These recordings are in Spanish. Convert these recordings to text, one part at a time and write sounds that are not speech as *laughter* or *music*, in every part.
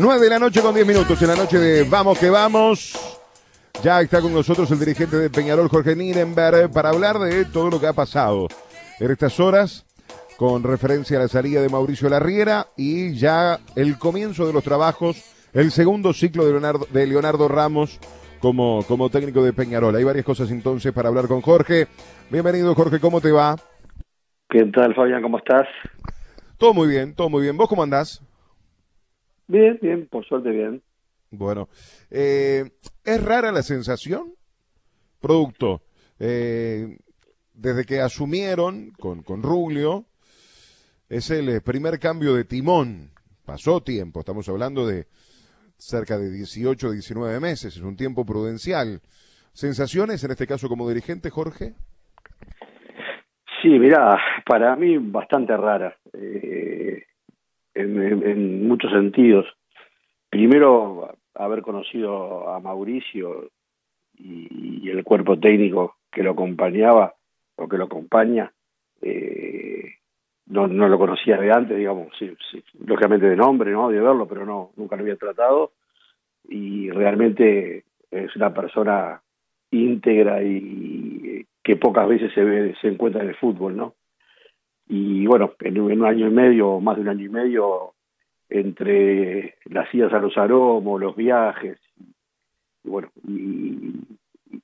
9 de la noche con 10 minutos, en la noche de Vamos que Vamos. Ya está con nosotros el dirigente de Peñarol, Jorge Nirenberg, para hablar de todo lo que ha pasado en estas horas con referencia a la salida de Mauricio Larriera y ya el comienzo de los trabajos, el segundo ciclo de Leonardo, de Leonardo Ramos como, como técnico de Peñarol. Hay varias cosas entonces para hablar con Jorge. Bienvenido Jorge, ¿cómo te va? ¿Qué tal Fabián? ¿Cómo estás? Todo muy bien, todo muy bien. ¿Vos cómo andás? Bien, bien, por suerte bien. Bueno, eh, ¿es rara la sensación? Producto, eh, desde que asumieron con, con Ruglio, es el eh, primer cambio de timón. Pasó tiempo, estamos hablando de cerca de 18, 19 meses, es un tiempo prudencial. ¿Sensaciones en este caso como dirigente, Jorge? Sí, mira, para mí bastante rara, eh, en, muchos sentidos. Primero, haber conocido a Mauricio y, y, el cuerpo técnico que lo acompañaba o que lo acompaña, eh, no, no lo conocía de antes, digamos, sí, sí, lógicamente de nombre, ¿no? De verlo, pero no, nunca lo había tratado. Y realmente es una persona íntegra y que pocas veces se ve, se encuentra en el fútbol, ¿no? Y bueno, en, en un año y medio, más de un año y medio, entre las idas a los aromos, los viajes, y bueno, y,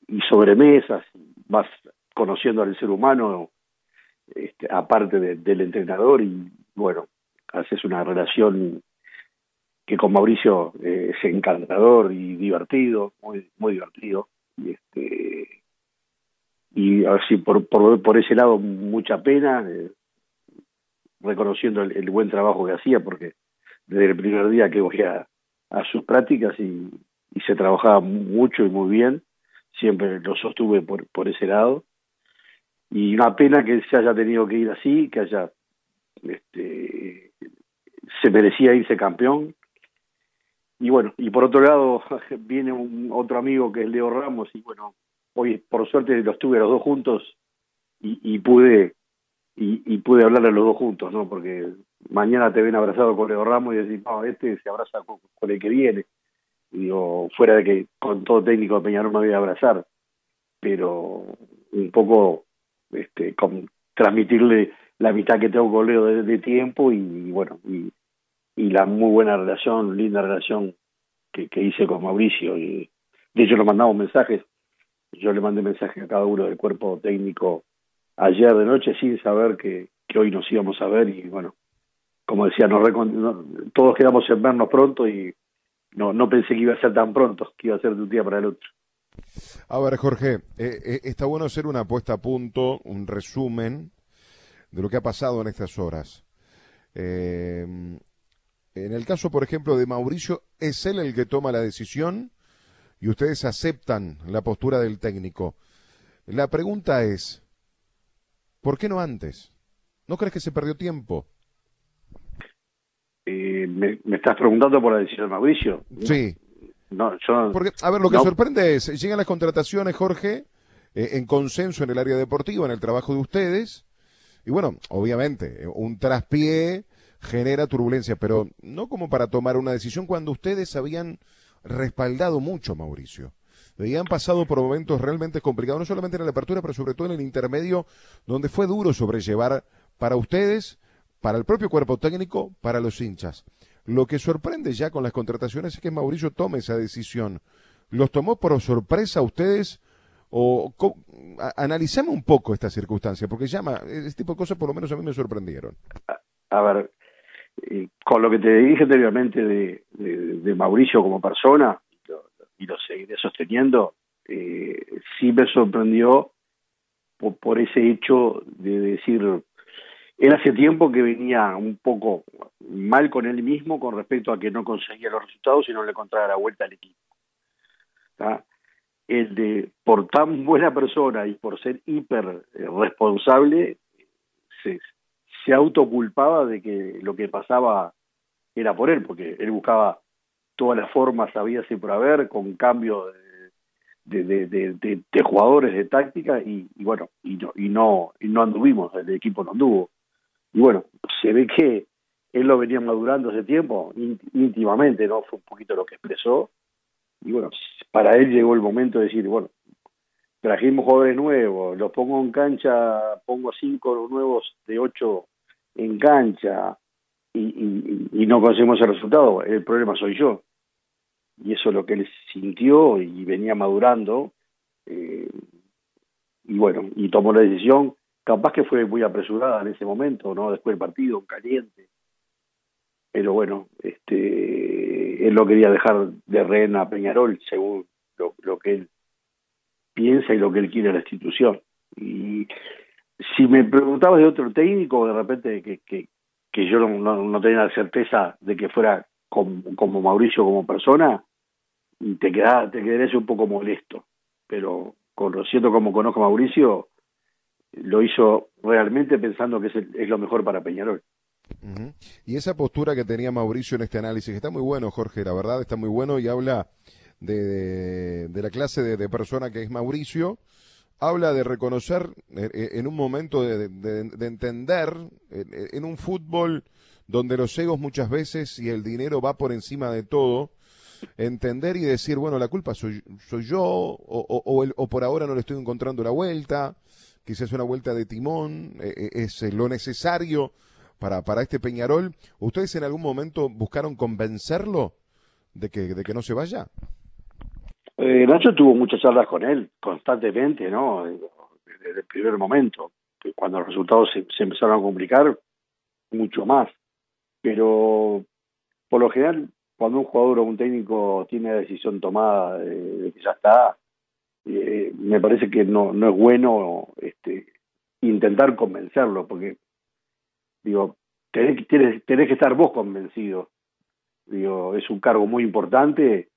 y sobremesas, vas conociendo al ser humano, este, aparte de, del entrenador, y bueno, haces una relación que con Mauricio eh, es encantador y divertido, muy, muy divertido, y este y así por, por, por ese lado mucha pena, eh, reconociendo el, buen trabajo que hacía, porque desde el primer día que voy a, sus prácticas y, se trabajaba mucho y muy bien, siempre lo sostuve por, por ese lado. Y una pena que se haya tenido que ir así, que haya, este, se merecía irse campeón. Y bueno, y por otro lado *laughs* viene un otro amigo que es Leo Ramos y bueno, hoy por suerte los tuve los dos juntos y pude y, y, pude hablarle a los dos juntos, ¿no? Porque mañana te ven abrazado con Leo Ramos y decís, no, este se abraza con, el que viene. Y digo, fuera de que con todo técnico de Peñarol me voy a abrazar, pero un poco este, con, transmitirle la mitad que tengo con Leo de, tiempo y, bueno, y, y, la muy buena relación, linda relación que, que hice con Mauricio. Y de hecho, lo mandamos mensajes yo le mandé mensaje a cada uno del cuerpo técnico ayer de noche sin saber que, hoy nos íbamos a ver y bueno, como decía, nos no, todos quedamos en vernos pronto y no, no pensé que iba a ser tan pronto, que iba a ser de un día para el otro. A ver, Jorge, eh, eh, está bueno hacer una puesta a punto, un resumen de lo que ha pasado en estas horas. Eh, en el caso, por ejemplo, de Mauricio, ¿es él el que toma la decisión? y ustedes aceptan la postura del técnico. La pregunta es, ¿por qué no antes? ¿No crees que se perdió tiempo? Eh, me, me, estás preguntando por la decisión de Mauricio? Sí. No, yo, Porque, a ver, lo que no. sorprende es, llegan las contrataciones, Jorge, eh, en consenso en el área deportiva, en el trabajo de ustedes, y bueno, obviamente, un traspié genera turbulencia, pero no como para tomar una decisión cuando ustedes habían respaldado mucho, Mauricio. Y han pasado por momentos realmente complicados, no solamente en la apertura, pero sobre todo en el intermedio, donde fue duro sobrellevar para ustedes, para el propio cuerpo técnico, para los hinchas. Lo que sorprende ya con las contrataciones es que Mauricio tome esa decisión. ¿Los tomó por sorpresa a ustedes? O analicemos un poco esta circunstancia, porque llama, este tipo de cosas por lo menos a mí me sorprendieron. A, a ver, eh, con lo que te dije anteriormente de, de, de Mauricio como persona, y lo, seguiré sosteniendo, eh, sí me sorprendió por, ese hecho de decir, él hace tiempo que venía un poco mal con él mismo con respecto a que no conseguía los resultados y no le encontraba la vuelta al equipo. El de, por tan buena persona y por ser hiper responsable, se, se autoculpaba de que lo que pasaba era por él, porque él buscaba todas las formas, sabía si por haber, con cambio de, de, de, de jugadores, de táctica, y, y, bueno, y no, y no, y no anduvimos, el equipo no anduvo. Y bueno, se ve que él lo venía madurando hace tiempo, íntimamente, ¿no? Fue un poquito lo que expresó. Y bueno, para él llegó el momento de decir, bueno, trajimos jugadores nuevos, los pongo en cancha, pongo cinco nuevos de ocho en cancha y, y, no conseguimos el resultado, el problema soy yo. Y eso es lo que él sintió y venía madurando. Eh, y bueno, y tomó la decisión, capaz que fue muy apresurada en ese momento, ¿no? Después del partido, caliente. Pero bueno, este él lo quería dejar de rehén a Peñarol según lo, lo que él piensa y lo que él quiere a la institución. Y si me preguntabas de otro técnico, de repente que, que, que yo no, no, tenía la certeza de que fuera como, Mauricio como persona, te, queda, te quedarías un poco molesto. Pero conociendo como conozco a Mauricio, lo hizo realmente pensando que es, es lo mejor para Peñarol. Y esa postura que tenía Mauricio en este análisis, está muy bueno, Jorge, la verdad está muy bueno y habla de, de, la clase de, persona que es Mauricio, habla de reconocer eh, eh, en un momento de, de entender en un fútbol donde los egos muchas veces y el dinero va por encima de todo, entender y decir, bueno, la culpa soy, soy yo, o, o, o, por ahora no le estoy encontrando la vuelta, quizás una vuelta de timón, eh, es lo necesario para, para este Peñarol. ¿Ustedes en algún momento buscaron convencerlo de que, de que no se vaya? Eh, Nacho tuvo muchas charlas con él constantemente, ¿no? Desde el primer momento. Cuando los resultados se, empezaron a complicar, mucho más. Pero por lo general, cuando un jugador o un técnico tiene la decisión tomada de, que ya está, eh, me parece que no, no es bueno este, intentar convencerlo, porque digo, tenés, tenés, tenés que estar vos convencido. Digo, es un cargo muy importante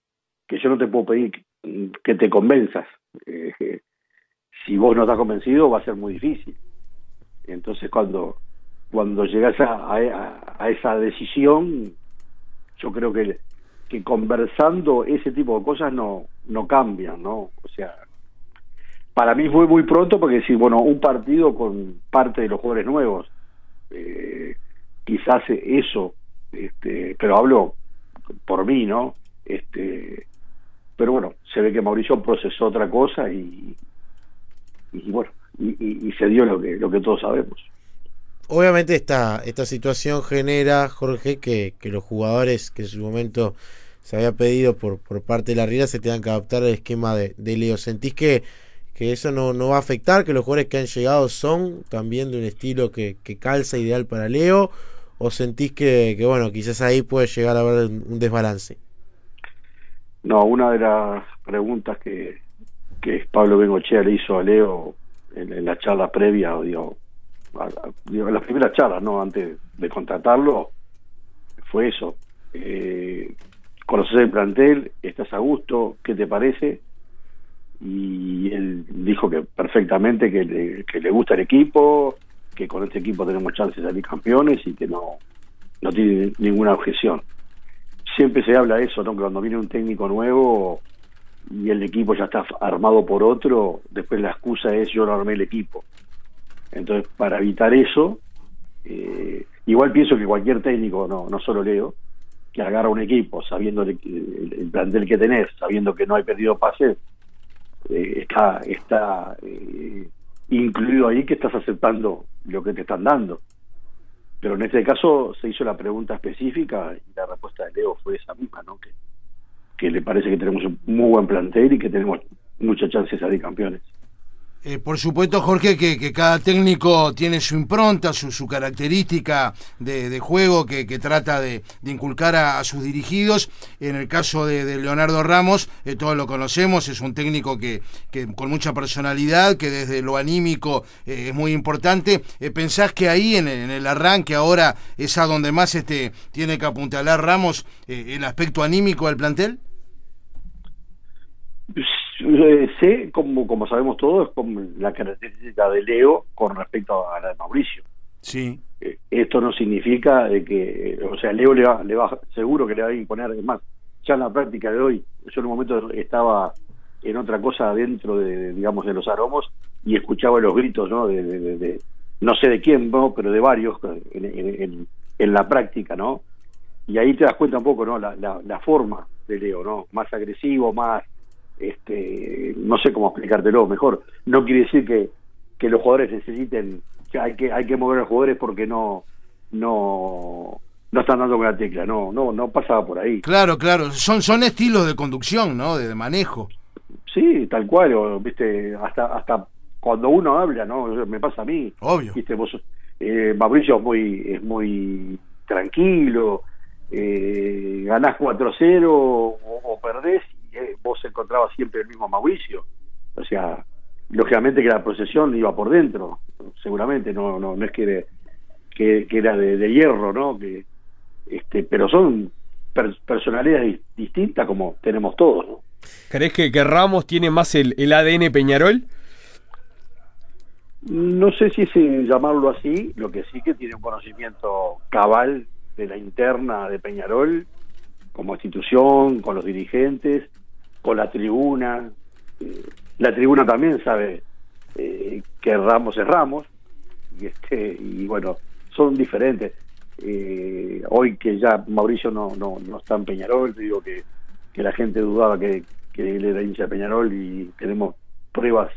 que yo no te puedo pedir que te convenzas. Eh, si vos no estás convencido va a ser muy difícil. Entonces cuando cuando llegas a, a, esa decisión, yo creo que, que conversando ese tipo de cosas no, no cambian, ¿no? O sea, para mí fue muy pronto porque si, bueno, un partido con parte de los jugadores nuevos, eh, quizás eso, este, pero hablo por mí, ¿no? Este, pero bueno, se ve que Mauricio procesó otra cosa y, y bueno, y, se dio lo que, lo que todos sabemos. Obviamente esta, esta situación genera, Jorge, que, que los jugadores que en su momento se había pedido por, por parte de la Riera se tengan que adaptar al esquema de, de Leo. ¿Sentís que, que eso no, no va a afectar, que los jugadores que han llegado son también de un estilo que, que calza ideal para Leo? ¿O sentís que, que, bueno, quizás ahí puede llegar a haber un desbalance? No, una de las preguntas que, que Pablo Bengochea le hizo a Leo en, la charla previa, digo, en las primeras charlas, ¿no? Antes de contratarlo, fue eso. Eh, conoces el plantel, estás a gusto, ¿qué te parece? Y él dijo que perfectamente que le, que le gusta el equipo, que con este equipo tenemos chances de salir campeones y que no, no tiene ninguna objeción siempre se habla de eso, ¿no? Que cuando viene un técnico nuevo y el equipo ya está armado por otro, después la excusa es yo no armé el equipo. Entonces, para evitar eso, eh, igual pienso que cualquier técnico, no, no solo Leo, que agarra un equipo sabiendo el, el, plantel que tenés, sabiendo que no hay perdido pase, eh, está, está eh, incluido ahí que estás aceptando lo que te están dando. Pero en este caso se hizo la pregunta específica y la respuesta de Leo fue esa misma, ¿no? Que, que le parece que tenemos un muy buen plantel y que tenemos muchas chances de salir campeones. Eh, por supuesto, Jorge, que, cada técnico tiene su impronta, su, característica de, juego que, trata de, inculcar a, sus dirigidos. En el caso de, Leonardo Ramos, eh, todos lo conocemos, es un técnico que, con mucha personalidad, que desde lo anímico eh, es muy importante. ¿Pensás que ahí en, en, el arranque ahora es a donde más este, tiene que apuntalar Ramos el aspecto anímico del plantel? Eh, sé, como, como sabemos todos, como la característica de Leo con respecto a la de Mauricio. Sí. Eh, esto no significa de que, o sea, Leo le va, le va, seguro que le va a imponer, más, ya en la práctica de hoy, yo en un momento estaba en otra cosa dentro de, digamos, de los aromos y escuchaba los gritos, ¿no? De, de, de no sé de quién, ¿no? pero de varios en, en, en, en la práctica, ¿no? Y ahí te das cuenta un poco, ¿no? La, la, forma de Leo, ¿no? Más agresivo, más, este, no sé cómo explicártelo mejor. No quiere decir que, que los jugadores necesiten, que hay que, hay que mover a los jugadores porque no, no, no están dando con la tecla, no, no, no pasaba por ahí. Claro, claro, son, son estilos de conducción, ¿no? De, manejo. Sí, tal cual, o, viste, hasta, hasta cuando uno habla, ¿no? Me pasa a mí. Obvio. Viste, vos, eh, Mauricio es muy, es muy tranquilo, eh, ganás 4-0 o, perdés y eh, vos encontrabas siempre el mismo Mauricio. O sea, lógicamente que la procesión iba por dentro, seguramente, no, no, no es que, que, era de, hierro, ¿no? Que, este, pero son personalidades distintas como tenemos todos, ¿no? ¿Crees que, que Ramos tiene más el, el ADN Peñarol? No sé si es llamarlo así, lo que sí que tiene un conocimiento cabal de la interna de Peñarol, como institución, con los dirigentes, con la tribuna. Eh, la tribuna también sabe eh, que Ramos es Ramos, y, este, y bueno, son diferentes. Eh, hoy que ya Mauricio no, no, no está en Peñarol, digo que, que la gente dudaba que, que él era hincha de Peñarol y tenemos pruebas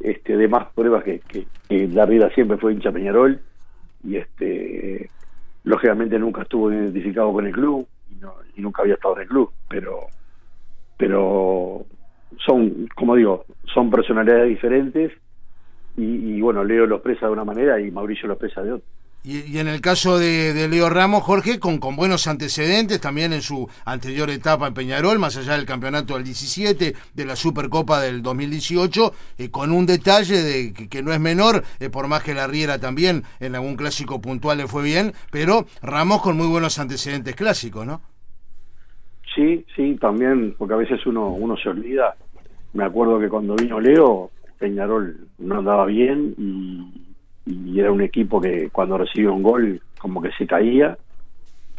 este, de más pruebas que, que, la vida siempre fue hincha Peñarol y este lógicamente nunca estuvo identificado con el club y, nunca había estado en el club pero pero son como digo son personalidades diferentes y, bueno Leo lo expresa de una manera y Mauricio lo expresa de otra y, en el caso de, Leo Ramos, Jorge, con, con buenos antecedentes también en su anterior etapa en Peñarol, más allá del campeonato del 17, de la Supercopa del 2018, eh, con un detalle de que, no es menor, eh, por más que la Riera también en algún clásico puntual le fue bien, pero Ramos con muy buenos antecedentes clásicos, ¿no? Sí, sí, también, porque a veces uno, uno se olvida. Me acuerdo que cuando vino Leo, Peñarol no andaba bien y era un equipo que cuando recibió un gol como que se caía.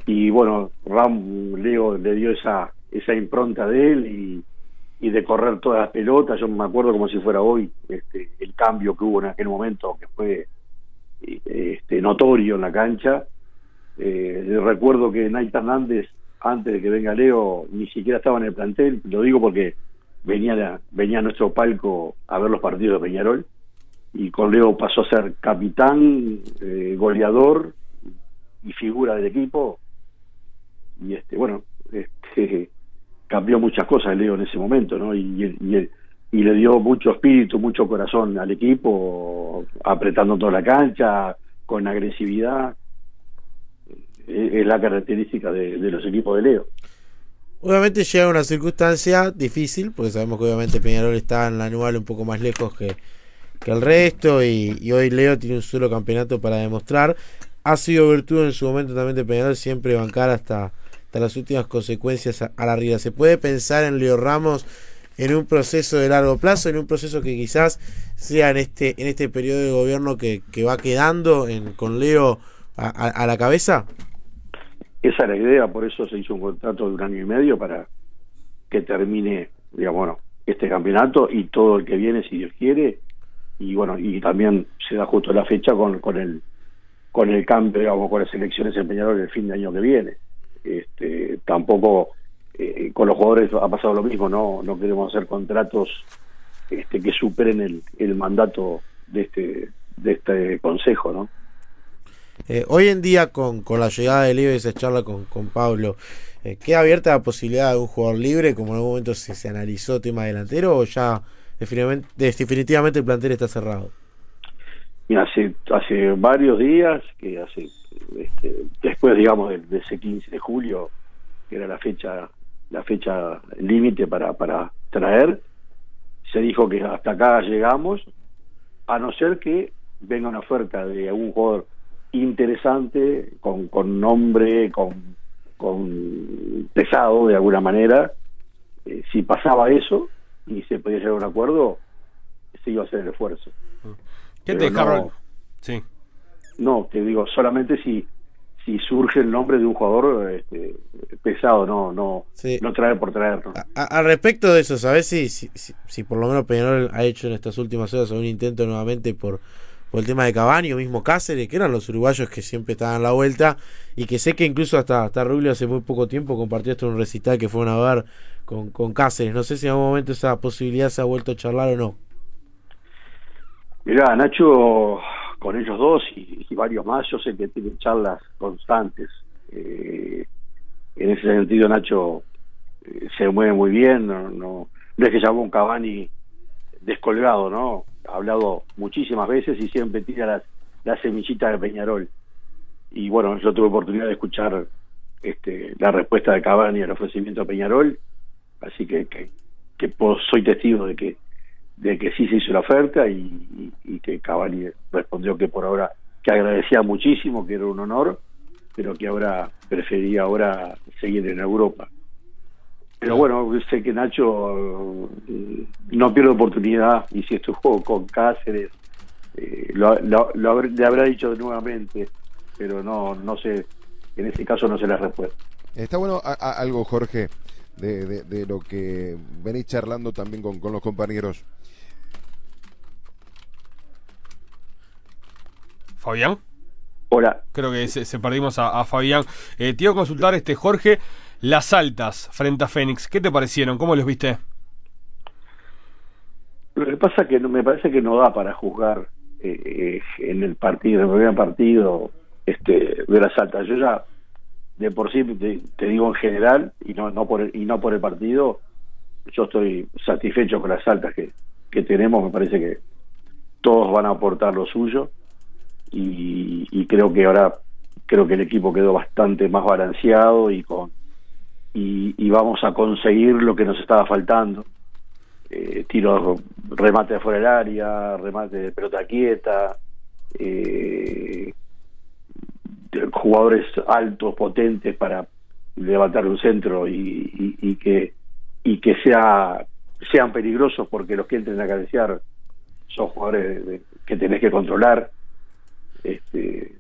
Y bueno Ram Leo le dio esa esa impronta de él y, y de correr todas las pelotas. Yo me acuerdo como si fuera hoy este, el cambio que hubo en aquel momento que fue este, notorio en la cancha. Eh, recuerdo que Naita Hernández antes de que venga Leo ni siquiera estaba en el plantel lo digo porque venía venía a nuestro palco a ver los partidos de Peñarol y con Leo pasó a ser capitán, eh, goleador y figura del equipo. Y este, bueno, este, *laughs* cambió muchas cosas Leo en ese momento, ¿no? Y, y, y, le dio mucho espíritu, mucho corazón al equipo, apretando toda la cancha, con agresividad. Es la característica de, los equipos de Leo. Obviamente llega una circunstancia difícil, porque sabemos que obviamente Peñarol está en la anual un poco más lejos que, que el resto y, hoy Leo tiene un solo campeonato para demostrar. Ha sido virtud en su momento también de Peñarol siempre bancar hasta, hasta las últimas consecuencias a, la riga. ¿Se puede pensar en Leo Ramos en un proceso de largo plazo, en un proceso que quizás sea en este, en este periodo de gobierno que, que va quedando en, con Leo a, la cabeza? Esa es la idea, por eso se hizo un contrato de un año y medio para que termine, digamos, bueno, este campeonato y todo el que viene, si Dios quiere, y bueno y también se da justo la fecha con, con el con el cambio digamos con las elecciones en Peñarol el fin de año que viene. Este tampoco eh, con los jugadores ha pasado lo mismo no no queremos hacer contratos este que superen el, el mandato de este de este consejo no eh, hoy en día con, con la llegada de y esa charla con, con Pablo eh, ¿queda abierta la posibilidad de un jugador libre como en algún momento se, se analizó tema delantero o ya definitivamente el plantel está cerrado. Y hace, hace varios días, que hace este, después, digamos, de, ese 15 de julio, que era la fecha la fecha límite para, para traer, se dijo que hasta acá llegamos, a no ser que venga una oferta de algún jugador interesante, con, con nombre, con, con pesado de alguna manera. Eh, si pasaba eso, y se podía llegar a un acuerdo, se iba a hacer el esfuerzo. ¿Qué te dejaron? sí. No, te digo, solamente si si surge el nombre de un jugador este, pesado, no no no traer por traer. Al respecto de eso, ¿sabes si, si, si, por lo menos Peñarol ha hecho en estas últimas horas un intento nuevamente por por el tema de Cavani o mismo Cáceres, que eran los uruguayos que siempre estaban a la vuelta y que sé que incluso hasta, hasta Rubio hace muy poco tiempo compartió esto un recital que fueron a ver con, con Cáceres. No sé si en algún momento esa posibilidad se ha vuelto a charlar o no. Mirá, Nacho, con ellos dos y, varios más, yo sé que tienen charlas constantes. Eh, en ese sentido, Nacho eh, se mueve muy bien, no, no, no es que llamó un Cavani descolgado, ¿no? Ha hablado muchísimas veces y siempre tira las, las semillitas de Peñarol. Y bueno, yo tuve oportunidad de escuchar este, la respuesta de Cavani al ofrecimiento a Peñarol, así que, que, que soy testigo de que de que sí se hizo la oferta y, y, que Cavani respondió que por ahora que agradecía muchísimo, que era un honor, pero que ahora prefería ahora seguir en Europa. Pero bueno, sé que Nacho eh, no pierde oportunidad y si estuvo con Cáceres, eh, lo, le habrá dicho nuevamente, pero no, no sé, en este caso no se la respuesta. Está bueno algo, Jorge, de, de, lo que venís charlando también con, con los compañeros. Fabián. Hola. Creo que se, perdimos a, Fabián. Eh, te iba a consultar, este Jorge, las altas frente a Fénix, ¿qué te parecieron? ¿Cómo los viste? Lo que pasa que me parece que no da para juzgar eh, eh, en el partido, en el primer partido, este, de las altas. Yo ya, de por sí, te, digo en general, y no, no por el, y no por el partido, yo estoy satisfecho con las altas que, que tenemos, me parece que todos van a aportar lo suyo y, y creo que ahora creo que el equipo quedó bastante más balanceado y con y, vamos a conseguir lo que nos estaba faltando. Eh, tiros, remate de fuera del área, remate de pelota quieta, eh, jugadores altos, potentes para levantar un centro y, que y que sea sean peligrosos porque los que entren a cabecear son jugadores que tenés que controlar. Este,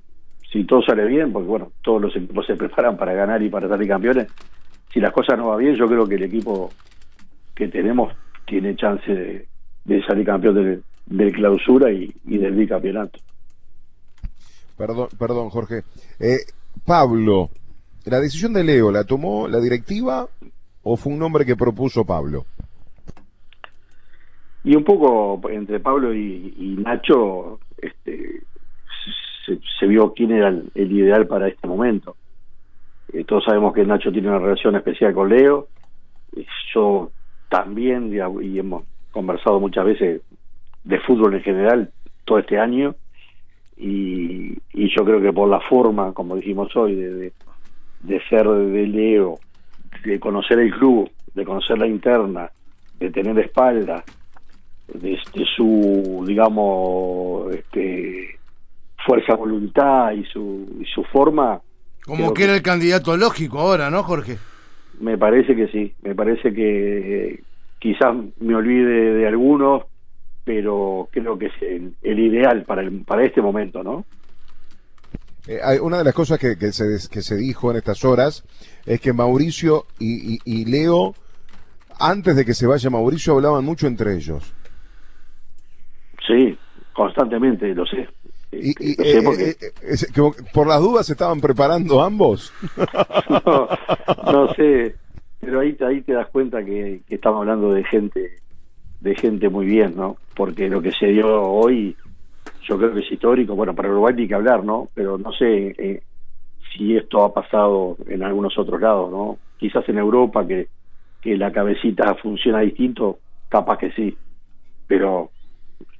si todo sale bien, porque bueno, todos los equipos se preparan para ganar y para salir campeones, si las cosas no van bien, yo creo que el equipo que tenemos tiene chance de, salir campeón del, clausura y, del bicampeonato. Perdón, perdón Jorge. Eh, Pablo, ¿la decisión de Leo la tomó la directiva o fue un nombre que propuso Pablo? Y un poco entre Pablo y, Nacho este, se, vio quién era el ideal para este momento. Eh, todos sabemos que Nacho tiene una relación especial con Leo. Yo también, y hemos conversado muchas veces de fútbol en general todo este año. Y, yo creo que por la forma, como dijimos hoy, de, de, ser de Leo, de conocer el club, de conocer la interna, de tener espalda, de, su, digamos, este, fuerza voluntad y su, y su forma, como que era el candidato lógico ahora, ¿no, Jorge? Me parece que sí, me parece que eh, quizás me olvide de algunos, pero creo que es el, ideal para, el, para este momento, ¿no? Eh, hay una de las cosas que, que, se, que se dijo en estas horas es que Mauricio y, y Leo, antes de que se vaya Mauricio, hablaban mucho entre ellos. Sí, constantemente, lo sé. Y, eh, eh, eh, por las dudas se estaban preparando ambos. *laughs* no, sé, pero ahí, ahí te das cuenta que, estamos hablando de gente de gente muy bien, ¿no? Porque lo que se dio hoy, yo creo que es histórico. Bueno, para Uruguay hay que hablar, ¿no? Pero no sé si esto ha pasado en algunos otros lados, ¿no? Quizás en Europa que, que la cabecita funciona distinto, capaz que sí. Pero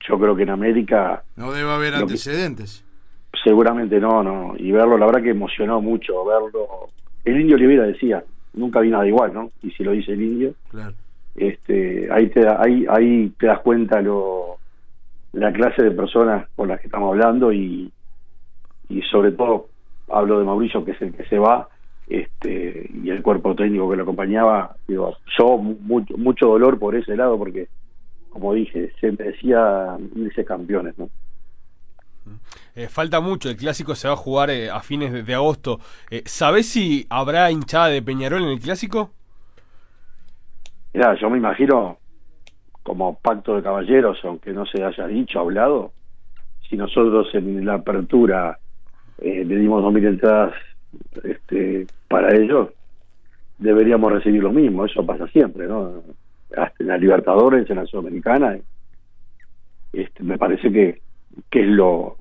yo creo que en América... No debe haber antecedentes. seguramente no, no. Y verlo, la verdad que emocionó mucho verlo. El indio Olivera decía, nunca vi nada igual, ¿no? Y si lo dice el indio, claro. este, ahí, te, ahí, ahí te das cuenta lo la clase de personas con las que estamos hablando y, y sobre todo hablo de Mauricio, que es el que se va, este, y el cuerpo técnico que lo acompañaba, digo, yo mucho, mucho dolor por ese lado porque como dije, se decía irse campeones, ¿no? Eh, falta mucho, el clásico se va a jugar eh, a fines de, agosto. Eh, ¿Sabés si habrá hinchada de Peñarol en el clásico? Mira, yo me imagino como pacto de caballeros, aunque no se haya dicho, hablado, si nosotros en la apertura eh, le dimos 2.000 entradas este, para ellos, deberíamos recibir lo mismo. Eso pasa siempre, ¿no? Hasta en la Libertadores, en la Sudamericana. Este, me parece que, que es lo,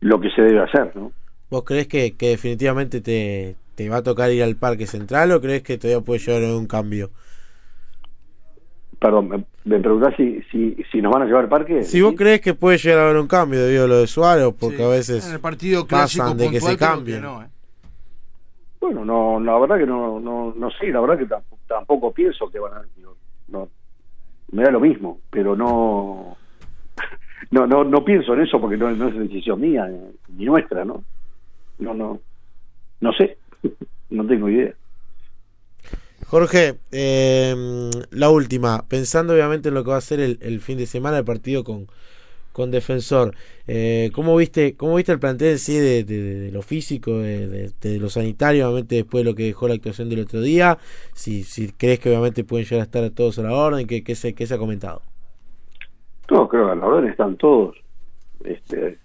lo que se debe hacer, ¿no? ¿Vos crees que, que definitivamente te, te va a tocar ir al Parque Central o crees que todavía puede llegar a un cambio? Perdón, me, me preguntás si, si, si nos van a llevar al parque. Si vos crees que puede llegar a haber un cambio debido a lo de Suárez, porque Sí, a veces en el partido clásico pasan de que se cambien. no, ¿eh? Bueno, no, la verdad que no, no, no sé, la verdad que tampoco, tampoco pienso que van a. digo, No, me da lo mismo, pero no. No, no, no pienso en eso porque no, es decisión mía eh, ni nuestra, ¿no? No, no. No sé, *laughs* no tengo idea. Jorge, eh, la última, pensando obviamente en lo que va a ser el, el fin de semana, el partido con, con Defensor, eh, ¿cómo, viste, ¿cómo viste el plantel en sí de, de- de lo físico, de, de- de lo sanitario, obviamente después de lo que dejó la actuación del otro día? Si, si crees que obviamente pueden llegar a estar todos a la orden, ¿qué, qué se, qué se ha comentado? No, creo que a la orden están todos. Este,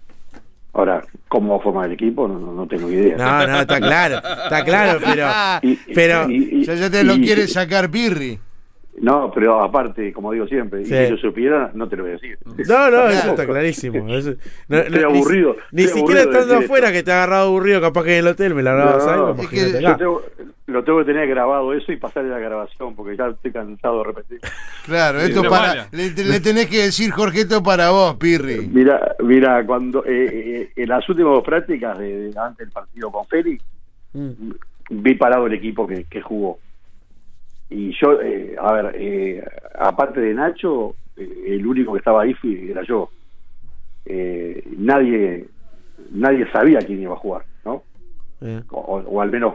ahora, ¿cómo va a formar el equipo? No, no, no tengo idea. No, no, está claro, está claro, *laughs* pero... Y- pero- y- y- Ya, ya te lo y- quiere sacar Pirri. No, pero aparte, como digo siempre, Sí. y si yo supiera, no te lo voy a decir. No, no, *laughs* eso está clarísimo. *laughs* Eso- no, Estoy aburrido, Ni, estoy siquiera aburrido estando afuera, esto. que te ha agarrado aburrido, capaz que en el hotel me la grabas No, es que acá. tengo, lo tengo que tener grabado eso y pasar la grabación porque ya estoy cansado de repetir. Claro, esto para. Le, le tenés que decir, Jorge, esto para vos, Pirri. Mira, mira, cuando eh, eh, en las últimas dos prácticas de, de antes del partido con Félix, Mm. vi parado el equipo que, que jugó. Y yo, eh, a ver, eh, aparte de Nacho, eh, el único que estaba ahí fui, era yo. Eh, nadie nadie sabía quién iba a jugar, ¿no? Eh. O, o al menos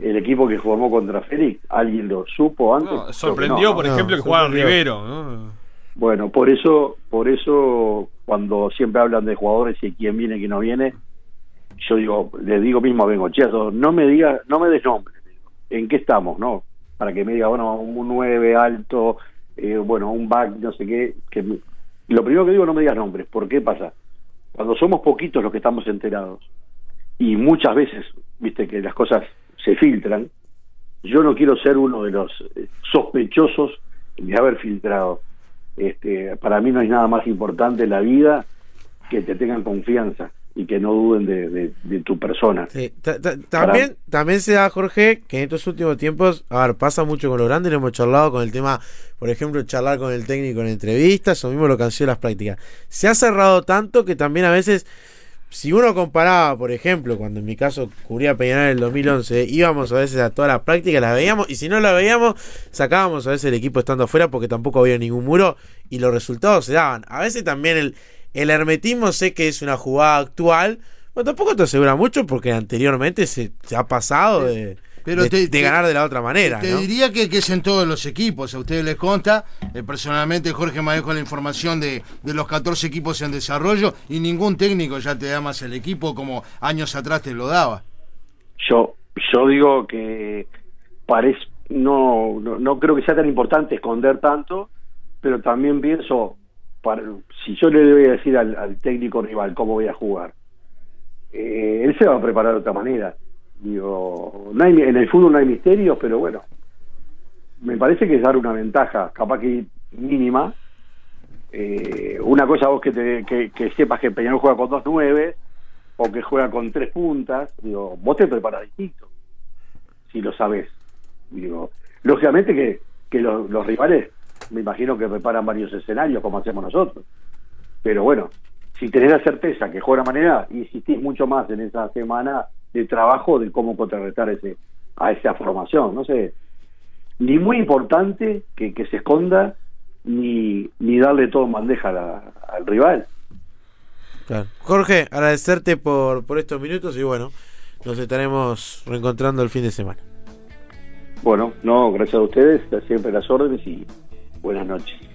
el equipo que formó contra Félix, alguien lo supo antes. No, sorprendió, no, por no, ejemplo, que sorprendió. Rivero. ¿no? Bueno, por eso, por eso cuando siempre hablan de jugadores y quién viene y quién no viene, yo digo, le digo mismo a Bengochea, no me diga, no me des nombre, digo, ¿en qué estamos, no? Para que me diga, bueno, un 9 alto, eh, bueno, un back, no sé qué, que lo primero que digo, no me digas nombres, ¿por qué pasa? Cuando somos poquitos los que estamos enterados y muchas veces, viste que las cosas se filtran, yo no quiero ser uno de los eh, sospechosos de haber filtrado. Este, para mí no hay nada más importante en la vida que te tengan confianza y que no duden de, de- de tu persona. Sí, ta- ta- también, también se da, Jorge, que en estos últimos tiempos, a ver, pasa mucho con los grandes, lo hemos charlado con el tema, por ejemplo, charlar con el técnico en entrevistas, o mismo lo que han sido las prácticas. Se ha cerrado tanto que también a veces, si uno comparaba, por ejemplo, cuando en mi caso cubría Peñarol en el 2011, íbamos a veces a todas las prácticas, las veíamos, y si no las veíamos, sacábamos a veces el equipo estando afuera porque tampoco había ningún muro, y los resultados se daban. A veces también el, el hermetismo sé que es una jugada actual, pero tampoco te asegura mucho porque anteriormente se, se ha pasado de, Pero de, te- de te- ganar de la otra manera. Te ¿no? diría que, que es en todos los equipos, a ustedes les consta. Eh, personalmente, Jorge manejo la información de, de los 14 equipos en desarrollo y ningún técnico ya te da más el equipo como años atrás te lo daba. Yo, yo digo que parece, no, no, no creo que sea tan importante esconder tanto, pero también pienso, si yo le voy a decir al, técnico rival cómo voy a jugar, eh, él se va a preparar de otra manera. Digo, no hay, en el fútbol no hay misterios, pero bueno, me parece que es dar una ventaja, capaz que mínima. Eh, una cosa vos que, te, que, que sepas que Peñarol juega con dos nueve o que juega con tres puntas, digo, vos te preparas distinto, si lo sabés. Digo, lógicamente que, que los rivales, me imagino que preparan varios escenarios como hacemos nosotros. Pero bueno, si tenés la certeza que juega de manera, insistís mucho más en esa semana de trabajo de cómo contrarrestar ese, a esa formación. No sé, ni muy importante que, que se esconda, ni, ni darle todo en bandeja la- al rival. Claro. Jorge, agradecerte por, por estos minutos y bueno, nos estaremos reencontrando el fin de semana. Bueno, no, gracias a ustedes, siempre las órdenes y buenas noches.